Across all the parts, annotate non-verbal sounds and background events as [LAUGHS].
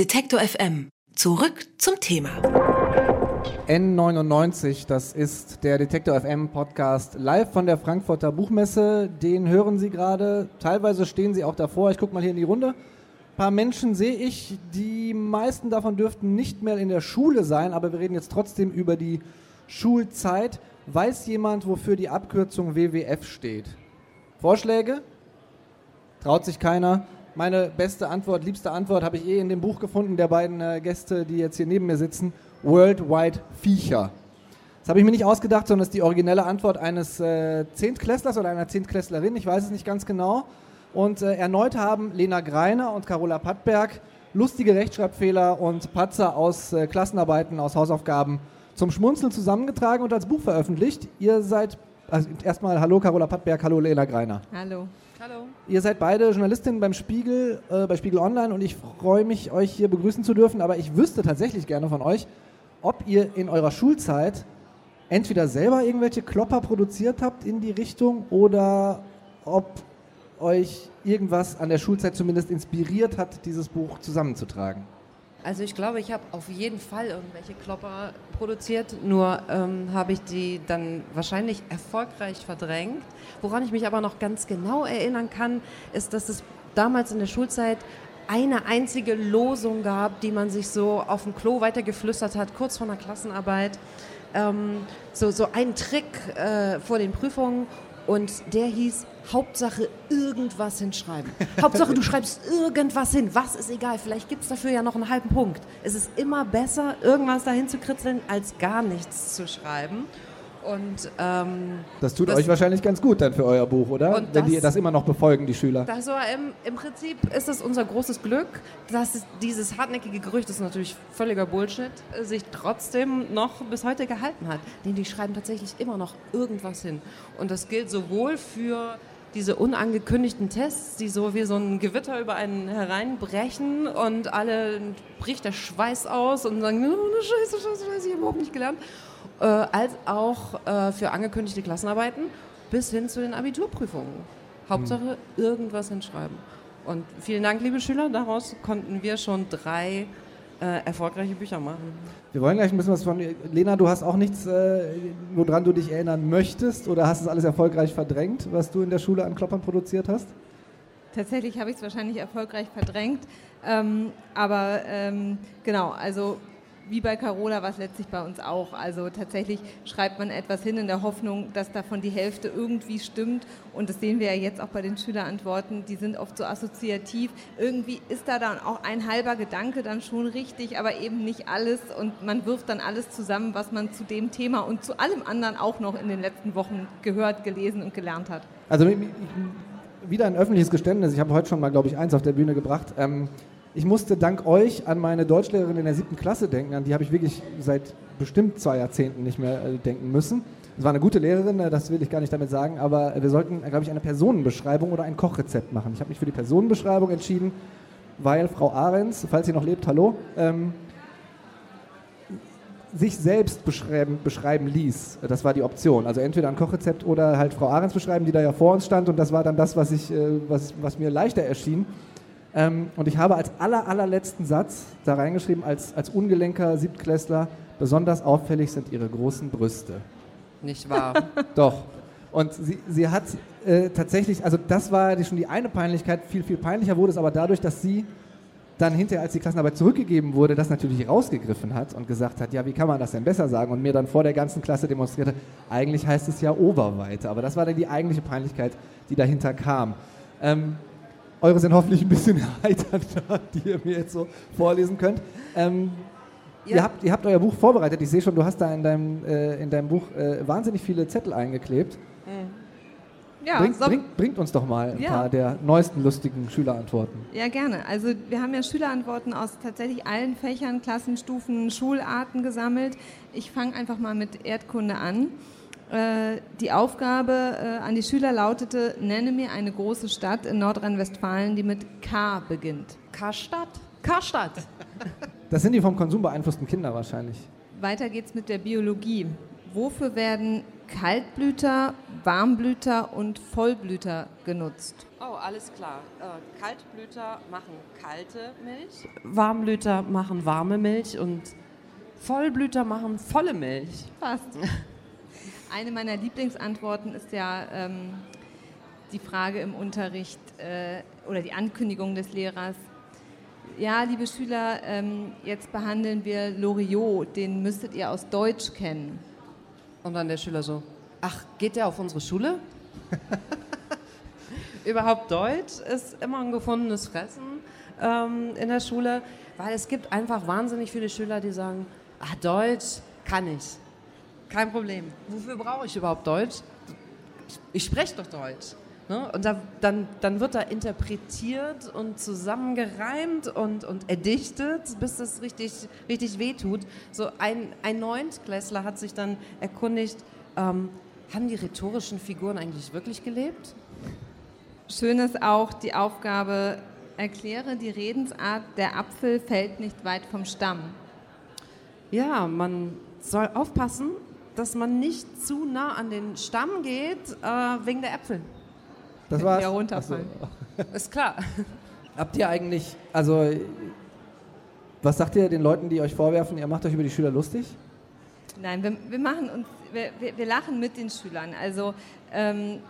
Detektor FM. Zurück zum Thema. N99, das ist der Detektor FM Podcast live von der Frankfurter Buchmesse. Den hören Sie gerade. Teilweise stehen Sie auch davor. Ich gucke mal hier in die Runde. Ein paar Menschen sehe ich. Die meisten davon dürften nicht mehr in der Schule sein, aber wir reden jetzt trotzdem über die Schulzeit. Weiß jemand, wofür die Abkürzung WWF steht? Vorschläge? Traut sich keiner? Meine beste Antwort, liebste Antwort habe ich eh in dem Buch gefunden der beiden äh, Gäste, die jetzt hier neben mir sitzen. Worldwide Viecher. Das habe ich mir nicht ausgedacht, sondern das ist die originelle Antwort eines äh, Zehntklässlers oder einer Zehntklässlerin, ich weiß es nicht ganz genau. Und äh, erneut haben Lena Greiner und Carola Pattberg lustige Rechtschreibfehler und Patzer aus äh, Klassenarbeiten, aus Hausaufgaben zum Schmunzeln zusammengetragen und als Buch veröffentlicht. Ihr seid, also erstmal Hallo Carola Pattberg, hallo Lena Greiner. Hallo. Hallo. Ihr seid beide Journalistinnen beim Spiegel, äh, bei Spiegel Online und ich freue mich, euch hier begrüßen zu dürfen. Aber ich wüsste tatsächlich gerne von euch, ob ihr in eurer Schulzeit entweder selber irgendwelche Klopper produziert habt in die Richtung oder ob euch irgendwas an der Schulzeit zumindest inspiriert hat, dieses Buch zusammenzutragen. Also ich glaube, ich habe auf jeden Fall irgendwelche Klopper produziert, nur ähm, habe ich die dann wahrscheinlich erfolgreich verdrängt. Woran ich mich aber noch ganz genau erinnern kann, ist, dass es damals in der Schulzeit eine einzige Losung gab, die man sich so auf dem Klo weitergeflüstert hat, kurz vor einer Klassenarbeit. Ähm, so, so ein Trick äh, vor den Prüfungen und der hieß Hauptsache irgendwas hinschreiben. Hauptsache du schreibst irgendwas hin. Was ist egal, vielleicht gibt es dafür ja noch einen halben Punkt. Es ist immer besser, irgendwas dahin zu kritzeln, als gar nichts zu schreiben. Und, ähm, das tut das, euch wahrscheinlich ganz gut dann für euer Buch, oder? Wenn das, die das immer noch befolgen, die Schüler. Das war im, Im Prinzip ist es unser großes Glück, dass dieses hartnäckige Gerücht, das ist natürlich völliger Bullshit, sich trotzdem noch bis heute gehalten hat. Denn die schreiben tatsächlich immer noch irgendwas hin. Und das gilt sowohl für diese unangekündigten Tests, die so wie so ein Gewitter über einen hereinbrechen und alle bricht der Schweiß aus und sagen, oh, Scheiße, Scheiße, Scheiße, ich habe überhaupt nicht gelernt. Äh, als auch äh, für angekündigte Klassenarbeiten bis hin zu den Abiturprüfungen. Hauptsache hm. irgendwas hinschreiben. Und vielen Dank, liebe Schüler, daraus konnten wir schon drei äh, erfolgreiche Bücher machen. Wir wollen gleich ein bisschen was von. Lena, du hast auch nichts, äh, woran du dich erinnern möchtest oder hast es alles erfolgreich verdrängt, was du in der Schule an Kloppern produziert hast? Tatsächlich habe ich es wahrscheinlich erfolgreich verdrängt. Ähm, aber ähm, genau, also wie bei Carola war es letztlich bei uns auch. Also tatsächlich schreibt man etwas hin in der Hoffnung, dass davon die Hälfte irgendwie stimmt. Und das sehen wir ja jetzt auch bei den Schülerantworten. Die sind oft so assoziativ. Irgendwie ist da dann auch ein halber Gedanke dann schon richtig, aber eben nicht alles. Und man wirft dann alles zusammen, was man zu dem Thema und zu allem anderen auch noch in den letzten Wochen gehört, gelesen und gelernt hat. Also wieder ein öffentliches Geständnis. Ich habe heute schon mal, glaube ich, eins auf der Bühne gebracht. Ähm, ich musste dank euch an meine Deutschlehrerin in der siebten Klasse denken. An die habe ich wirklich seit bestimmt zwei Jahrzehnten nicht mehr äh, denken müssen. Es war eine gute Lehrerin, äh, das will ich gar nicht damit sagen, aber wir sollten, glaube ich, eine Personenbeschreibung oder ein Kochrezept machen. Ich habe mich für die Personenbeschreibung entschieden, weil Frau Ahrens, falls sie noch lebt, hallo, ähm, sich selbst beschreiben, beschreiben ließ. Das war die Option. Also entweder ein Kochrezept oder halt Frau Ahrens beschreiben, die da ja vor uns stand und das war dann das, was, ich, äh, was, was mir leichter erschien. Ähm, und ich habe als aller, allerletzten Satz da reingeschrieben, als, als ungelenker Siebtklässler, besonders auffällig sind ihre großen Brüste. Nicht wahr? [LAUGHS] Doch. Und sie, sie hat äh, tatsächlich, also das war die, schon die eine Peinlichkeit, viel, viel peinlicher wurde es aber dadurch, dass sie dann hinterher, als die Klassenarbeit zurückgegeben wurde, das natürlich rausgegriffen hat und gesagt hat, ja, wie kann man das denn besser sagen? Und mir dann vor der ganzen Klasse demonstrierte, eigentlich heißt es ja Oberweite. Aber das war dann die eigentliche Peinlichkeit, die dahinter kam. Ähm, eure sind hoffentlich ein bisschen [LAUGHS] erheiternder, die ihr mir jetzt so vorlesen könnt. Ähm, ja. ihr, habt, ihr habt euer Buch vorbereitet. Ich sehe schon, du hast da in deinem, äh, in deinem Buch äh, wahnsinnig viele Zettel eingeklebt. Mhm. Ja, bringt, so bringt, bringt, uns doch mal ein ja. paar der neuesten lustigen Schülerantworten. Ja, gerne. Also wir haben ja Schülerantworten aus tatsächlich allen Fächern, Klassenstufen, Schularten gesammelt. Ich fange einfach mal mit Erdkunde an. Äh, die Aufgabe äh, an die Schüler lautete, nenne mir eine große Stadt in Nordrhein-Westfalen, die mit K beginnt. Karstadt? Karstadt. [LAUGHS] Das sind die vom Konsum beeinflussten Kinder wahrscheinlich. Weiter geht's mit der Biologie. Wofür werden Kaltblüter, Warmblüter und Vollblüter genutzt. Oh, alles klar. Äh, Kaltblüter machen kalte Milch, Warmblüter machen warme Milch und Vollblüter machen volle Milch. Fast. [LAUGHS] Eine meiner Lieblingsantworten ist ja ähm, die Frage im Unterricht äh, oder die Ankündigung des Lehrers. Ja, liebe Schüler, ähm, jetzt behandeln wir Loriot, den müsstet ihr aus Deutsch kennen. Und dann der Schüler so, ach, geht der auf unsere Schule? [LAUGHS] Überhaupt Deutsch ist immer ein gefundenes Fressen ähm, in der Schule, weil es gibt einfach wahnsinnig viele Schüler, die sagen, ach, Deutsch kann ich. Kein Problem. Wofür brauche ich überhaupt Deutsch? Ich, spreche doch Deutsch. Ne? Und da, dann, dann wird da interpretiert und zusammengereimt und, und erdichtet, bis das richtig, richtig wehtut. So ein, ein Neuntklässler hat sich dann erkundigt, ähm, haben die rhetorischen Figuren eigentlich wirklich gelebt? Schön ist auch die Aufgabe, erkläre die Redensart, der Apfel fällt nicht weit vom Stamm. Ja, man soll aufpassen, dass man nicht zu nah an den Stamm geht, äh, wegen der Äpfel. Das war's. Ja, runterfallen. So. [LAUGHS] Ist klar. Habt ihr eigentlich, also, was sagt ihr den Leuten, die euch vorwerfen, ihr macht euch über die Schüler lustig? Nein, wir, wir machen uns, wir, wir, wir lachen mit den Schülern. Also ähm,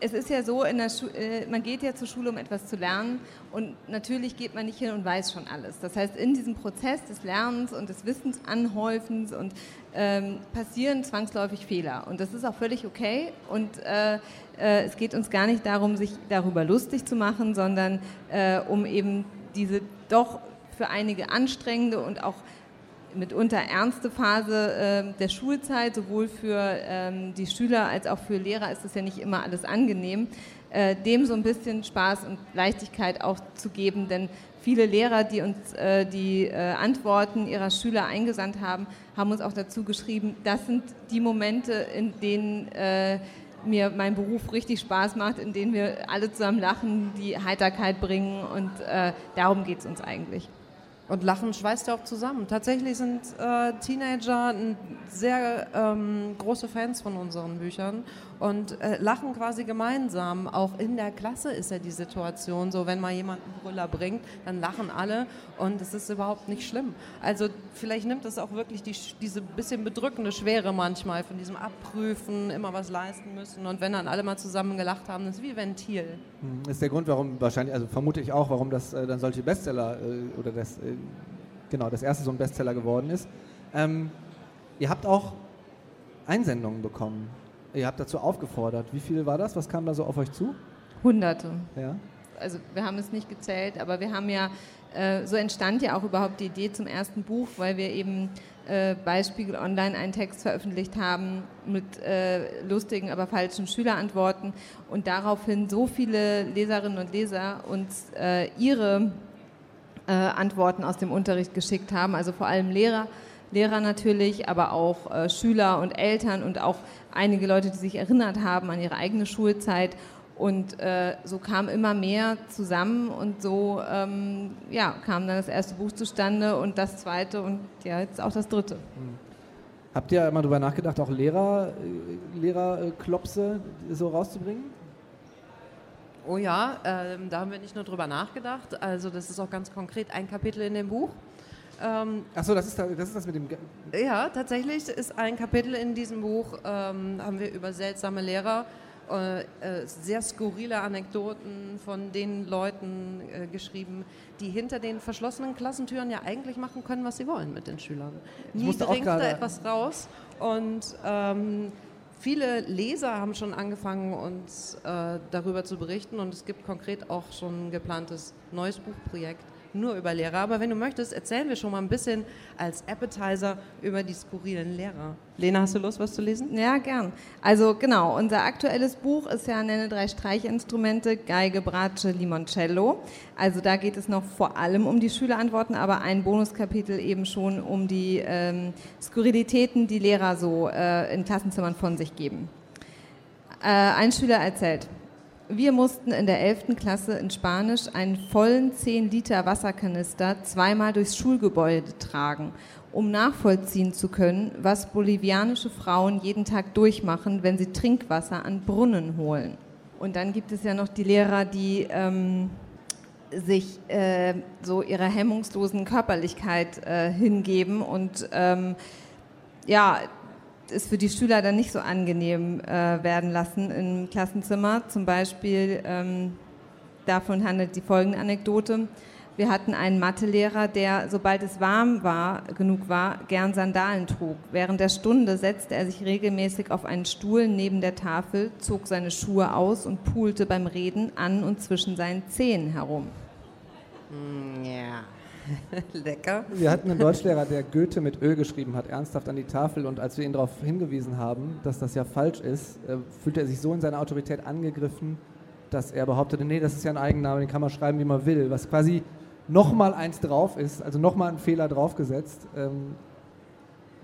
es ist ja so, äh, man geht ja zur Schule, um etwas zu lernen und natürlich geht man nicht hin und weiß schon alles. Das heißt, in diesem Prozess des Lernens und des Wissensanhäufens und ähm, passieren zwangsläufig Fehler und das ist auch völlig okay und äh, äh, es geht uns gar nicht darum, sich darüber lustig zu machen, sondern äh, um eben diese doch für einige anstrengende und auch mitunter ernste Phase äh, der Schulzeit, sowohl für ähm, die Schüler als auch für Lehrer ist es ja nicht immer alles angenehm, äh, dem so ein bisschen Spaß und Leichtigkeit auch zu geben, denn viele Lehrer, die uns äh, die äh, Antworten ihrer Schüler eingesandt haben, haben uns auch dazu geschrieben, das sind die Momente, in denen mir mein Beruf richtig Spaß macht, in denen wir alle zusammen lachen, die Heiterkeit bringen und darum geht es uns eigentlich. Und Lachen schweißt ja auch zusammen. Tatsächlich sind äh, Teenager sehr ähm, große Fans von unseren Büchern und äh, lachen quasi gemeinsam. Auch in der Klasse ist ja die Situation so, wenn mal jemand einen Brüller bringt, dann lachen alle und es ist überhaupt nicht schlimm. Also vielleicht nimmt es auch wirklich die, diese bisschen bedrückende Schwere manchmal von diesem Abprüfen, immer was leisten müssen und wenn dann alle mal zusammen gelacht haben, das ist wie Ventil. Hm, das ist der Grund, warum wahrscheinlich, also vermute ich auch, warum das äh, dann solche Bestseller äh, oder das äh, genau, das erste so ein Bestseller geworden ist. Ähm, ihr habt auch Einsendungen bekommen. Ihr habt dazu aufgefordert. Wie viel war das? Was kam da so auf euch zu? Hunderte. Ja. Also wir haben es nicht gezählt, aber wir haben ja, äh, so entstand ja auch überhaupt die Idee zum ersten Buch, weil wir eben äh, bei Spiegel Online einen Text veröffentlicht haben mit äh, lustigen, aber falschen Schülerantworten und daraufhin so viele Leserinnen und Leser uns äh, ihre äh, Antworten aus dem Unterricht geschickt haben, also vor allem Lehrer, Lehrer natürlich, aber auch äh, Schüler und Eltern und auch einige Leute, die sich erinnert haben an ihre eigene Schulzeit. Und äh, so kam immer mehr zusammen und so ähm, ja, kam dann das erste Buch zustande und das zweite und ja, jetzt auch das dritte. Mhm. Habt ihr mal darüber nachgedacht, auch Lehrer, äh, Lehrerklopse so rauszubringen? Oh ja, ähm, da haben wir nicht nur drüber nachgedacht. Also das ist auch ganz konkret ein Kapitel in dem Buch. Ähm, Achso, das ist, da, das ist das mit dem. Ja, tatsächlich ist ein Kapitel in diesem Buch, ähm, haben wir über seltsame Lehrer, äh, äh, sehr skurrile Anekdoten von den Leuten äh, geschrieben, die hinter den verschlossenen Klassentüren ja eigentlich machen können, was sie wollen mit den Schülern. Nie dringt da etwas raus und. Ähm, Viele Leser haben schon angefangen, uns äh, darüber zu berichten und es gibt konkret auch schon ein geplantes neues Buchprojekt nur über Lehrer. Aber wenn du möchtest, erzählen wir schon mal ein bisschen als Appetizer über die skurrilen Lehrer. Lena, hast du Lust, was zu lesen? Ja, gern. Also genau, unser aktuelles Buch ist ja Nenne drei Streichinstrumente, Geige, Bratsche, Limoncello. Also da geht es noch vor allem um die Schülerantworten, aber ein Bonuskapitel eben schon um die ähm, Skurrilitäten, die Lehrer so äh, in Klassenzimmern von sich geben. Äh, ein Schüler erzählt, wir mussten in der 11. Klasse in Spanisch einen vollen 10 Liter Wasserkanister zweimal durchs Schulgebäude tragen um nachvollziehen zu können, was bolivianische Frauen jeden Tag durchmachen, wenn sie Trinkwasser an Brunnen holen. Und dann gibt es ja noch die Lehrer, die ähm, sich äh, so ihrer hemmungslosen Körperlichkeit äh, hingeben und ähm, ja, es für die Schüler dann nicht so angenehm äh, werden lassen im Klassenzimmer. Zum Beispiel ähm, davon handelt die folgende Anekdote. Wir hatten einen Mathelehrer, der, sobald es warm war, genug war, gern Sandalen trug. Während der Stunde setzte er sich regelmäßig auf einen Stuhl neben der Tafel, zog seine Schuhe aus und pulte beim Reden an und zwischen seinen Zehen herum. Mm, ja. [LAUGHS] Lecker. Wir hatten einen Deutschlehrer, der Goethe mit Öl geschrieben hat, ernsthaft an die Tafel. Und als wir ihn darauf hingewiesen haben, dass das ja falsch ist, äh, fühlte er sich so in seiner Autorität angegriffen, dass er behauptete, nee, das ist ja ein Eigenname, den kann man schreiben, wie man will. Was quasi nochmal eins drauf ist, also nochmal einen Fehler draufgesetzt. Ähm,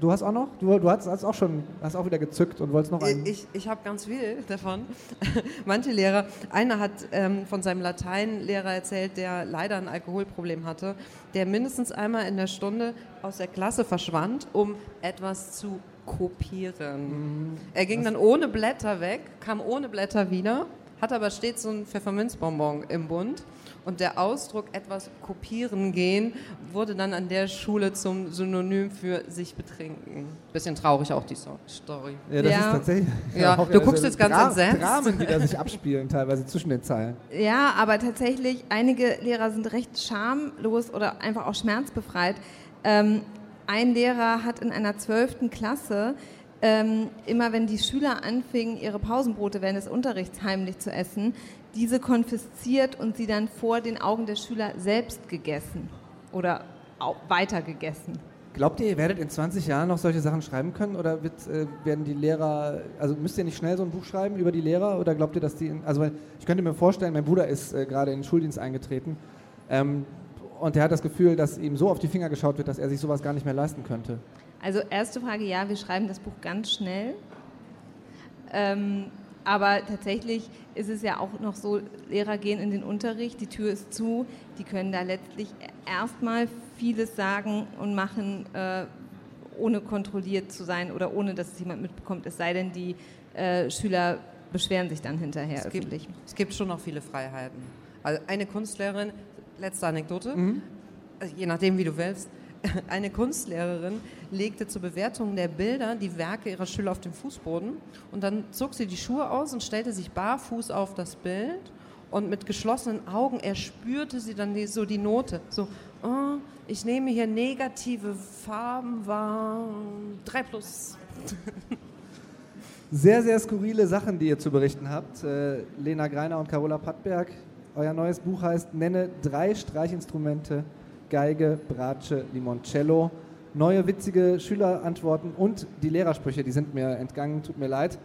du hast auch noch? Du, du hast, hast, auch schon, hast auch wieder gezückt und wolltest noch einen. Ich, ich habe ganz viel davon. [LAUGHS] Manche Lehrer, einer hat ähm, von seinem Lateinlehrer erzählt, der leider ein Alkoholproblem hatte, der mindestens einmal in der Stunde aus der Klasse verschwand, um etwas zu kopieren. Mhm. Er ging Was? dann ohne Blätter weg, kam ohne Blätter wieder, hat aber stets so ein Pfefferminzbonbon im Bund und der Ausdruck etwas kopieren gehen wurde dann an der Schule zum Synonym für sich betrinken. Bisschen traurig auch die Story. Ja, das ja. ist tatsächlich. Ja, du guckst jetzt ganz Dra entsetzt. Dramen, die da sich abspielen, teilweise zwischen den Zeilen. Ja, aber tatsächlich, einige Lehrer sind recht schamlos oder einfach auch schmerzbefreit. Ähm, ein Lehrer hat in einer zwölften Klasse ähm, immer wenn die Schüler anfingen, ihre Pausenbrote während des Unterrichts heimlich zu essen, diese konfisziert und sie dann vor den Augen der Schüler selbst gegessen oder weiter gegessen. Glaubt ihr, ihr werdet in 20 Jahren noch solche Sachen schreiben können oder wird, äh, werden die Lehrer, also müsst ihr nicht schnell so ein Buch schreiben über die Lehrer oder glaubt ihr, dass die, also ich könnte mir vorstellen, mein Bruder ist äh, gerade in den Schuldienst eingetreten ähm, und der hat das Gefühl, dass ihm so auf die Finger geschaut wird, dass er sich sowas gar nicht mehr leisten könnte. Also erste Frage, ja, wir schreiben das Buch ganz schnell. Ähm, aber tatsächlich ist es ja auch noch so, Lehrer gehen in den Unterricht, die Tür ist zu, die können da letztlich erstmal vieles sagen und machen, äh, ohne kontrolliert zu sein oder ohne, dass es jemand mitbekommt, es sei denn, die äh, Schüler beschweren sich dann hinterher es öffentlich. Gibt, es gibt schon noch viele Freiheiten. Also eine Kunstlehrerin, letzte Anekdote, mhm. also je nachdem, wie du willst, [LAUGHS] eine Kunstlehrerin legte zur Bewertung der Bilder die Werke ihrer Schüler auf den Fußboden und dann zog sie die Schuhe aus und stellte sich barfuß auf das Bild und mit geschlossenen Augen erspürte sie dann die, so die Note. So, oh, ich nehme hier negative Farben wahr, 3 plus. [LAUGHS] Sehr, sehr skurrile Sachen, die ihr zu berichten habt. Äh, Lena Greiner und Carola Pattberg. Euer neues Buch heißt Nenne drei Streichinstrumente Geige, Bratsche, Limoncello. Neue witzige Schülerantworten und die Lehrersprüche, die sind mir entgangen, tut mir leid.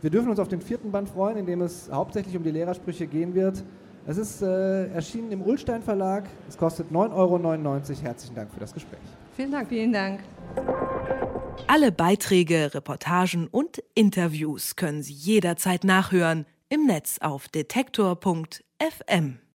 Wir dürfen uns auf den vierten Band freuen, in dem es hauptsächlich um die Lehrersprüche gehen wird. Es ist äh, erschienen im Ullstein Verlag. Es kostet 9,99 Euro. Herzlichen Dank für das Gespräch. Vielen Dank. Vielen Dank. Alle Beiträge, Reportagen und Interviews können Sie jederzeit nachhören im Netz auf detektor.fm.